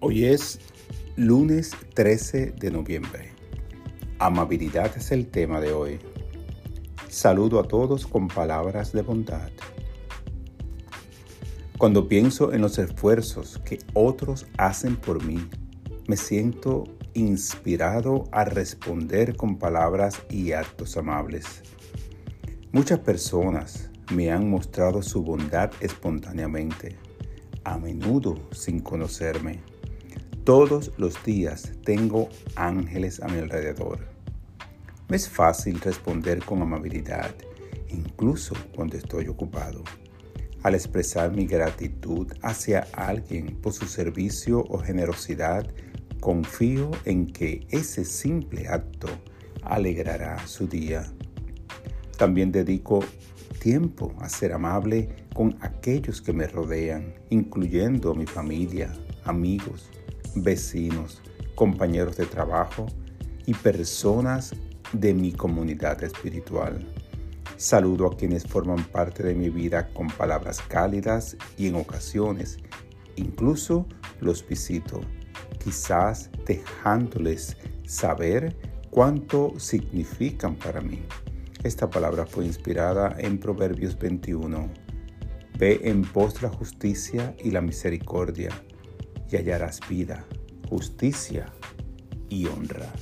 Hoy es lunes 13 de noviembre. Amabilidad es el tema de hoy. Saludo a todos con palabras de bondad. Cuando pienso en los esfuerzos que otros hacen por mí, me siento inspirado a responder con palabras y actos amables. Muchas personas me han mostrado su bondad espontáneamente, a menudo sin conocerme todos los días tengo ángeles a mi alrededor. Me es fácil responder con amabilidad, incluso cuando estoy ocupado. Al expresar mi gratitud hacia alguien por su servicio o generosidad, confío en que ese simple acto alegrará su día. También dedico tiempo a ser amable con aquellos que me rodean, incluyendo mi familia, amigos, vecinos, compañeros de trabajo y personas de mi comunidad espiritual. Saludo a quienes forman parte de mi vida con palabras cálidas y en ocasiones incluso los visito, quizás dejándoles saber cuánto significan para mí. Esta palabra fue inspirada en Proverbios 21. Ve en pos la justicia y la misericordia y hallarás vida, justicia y honra.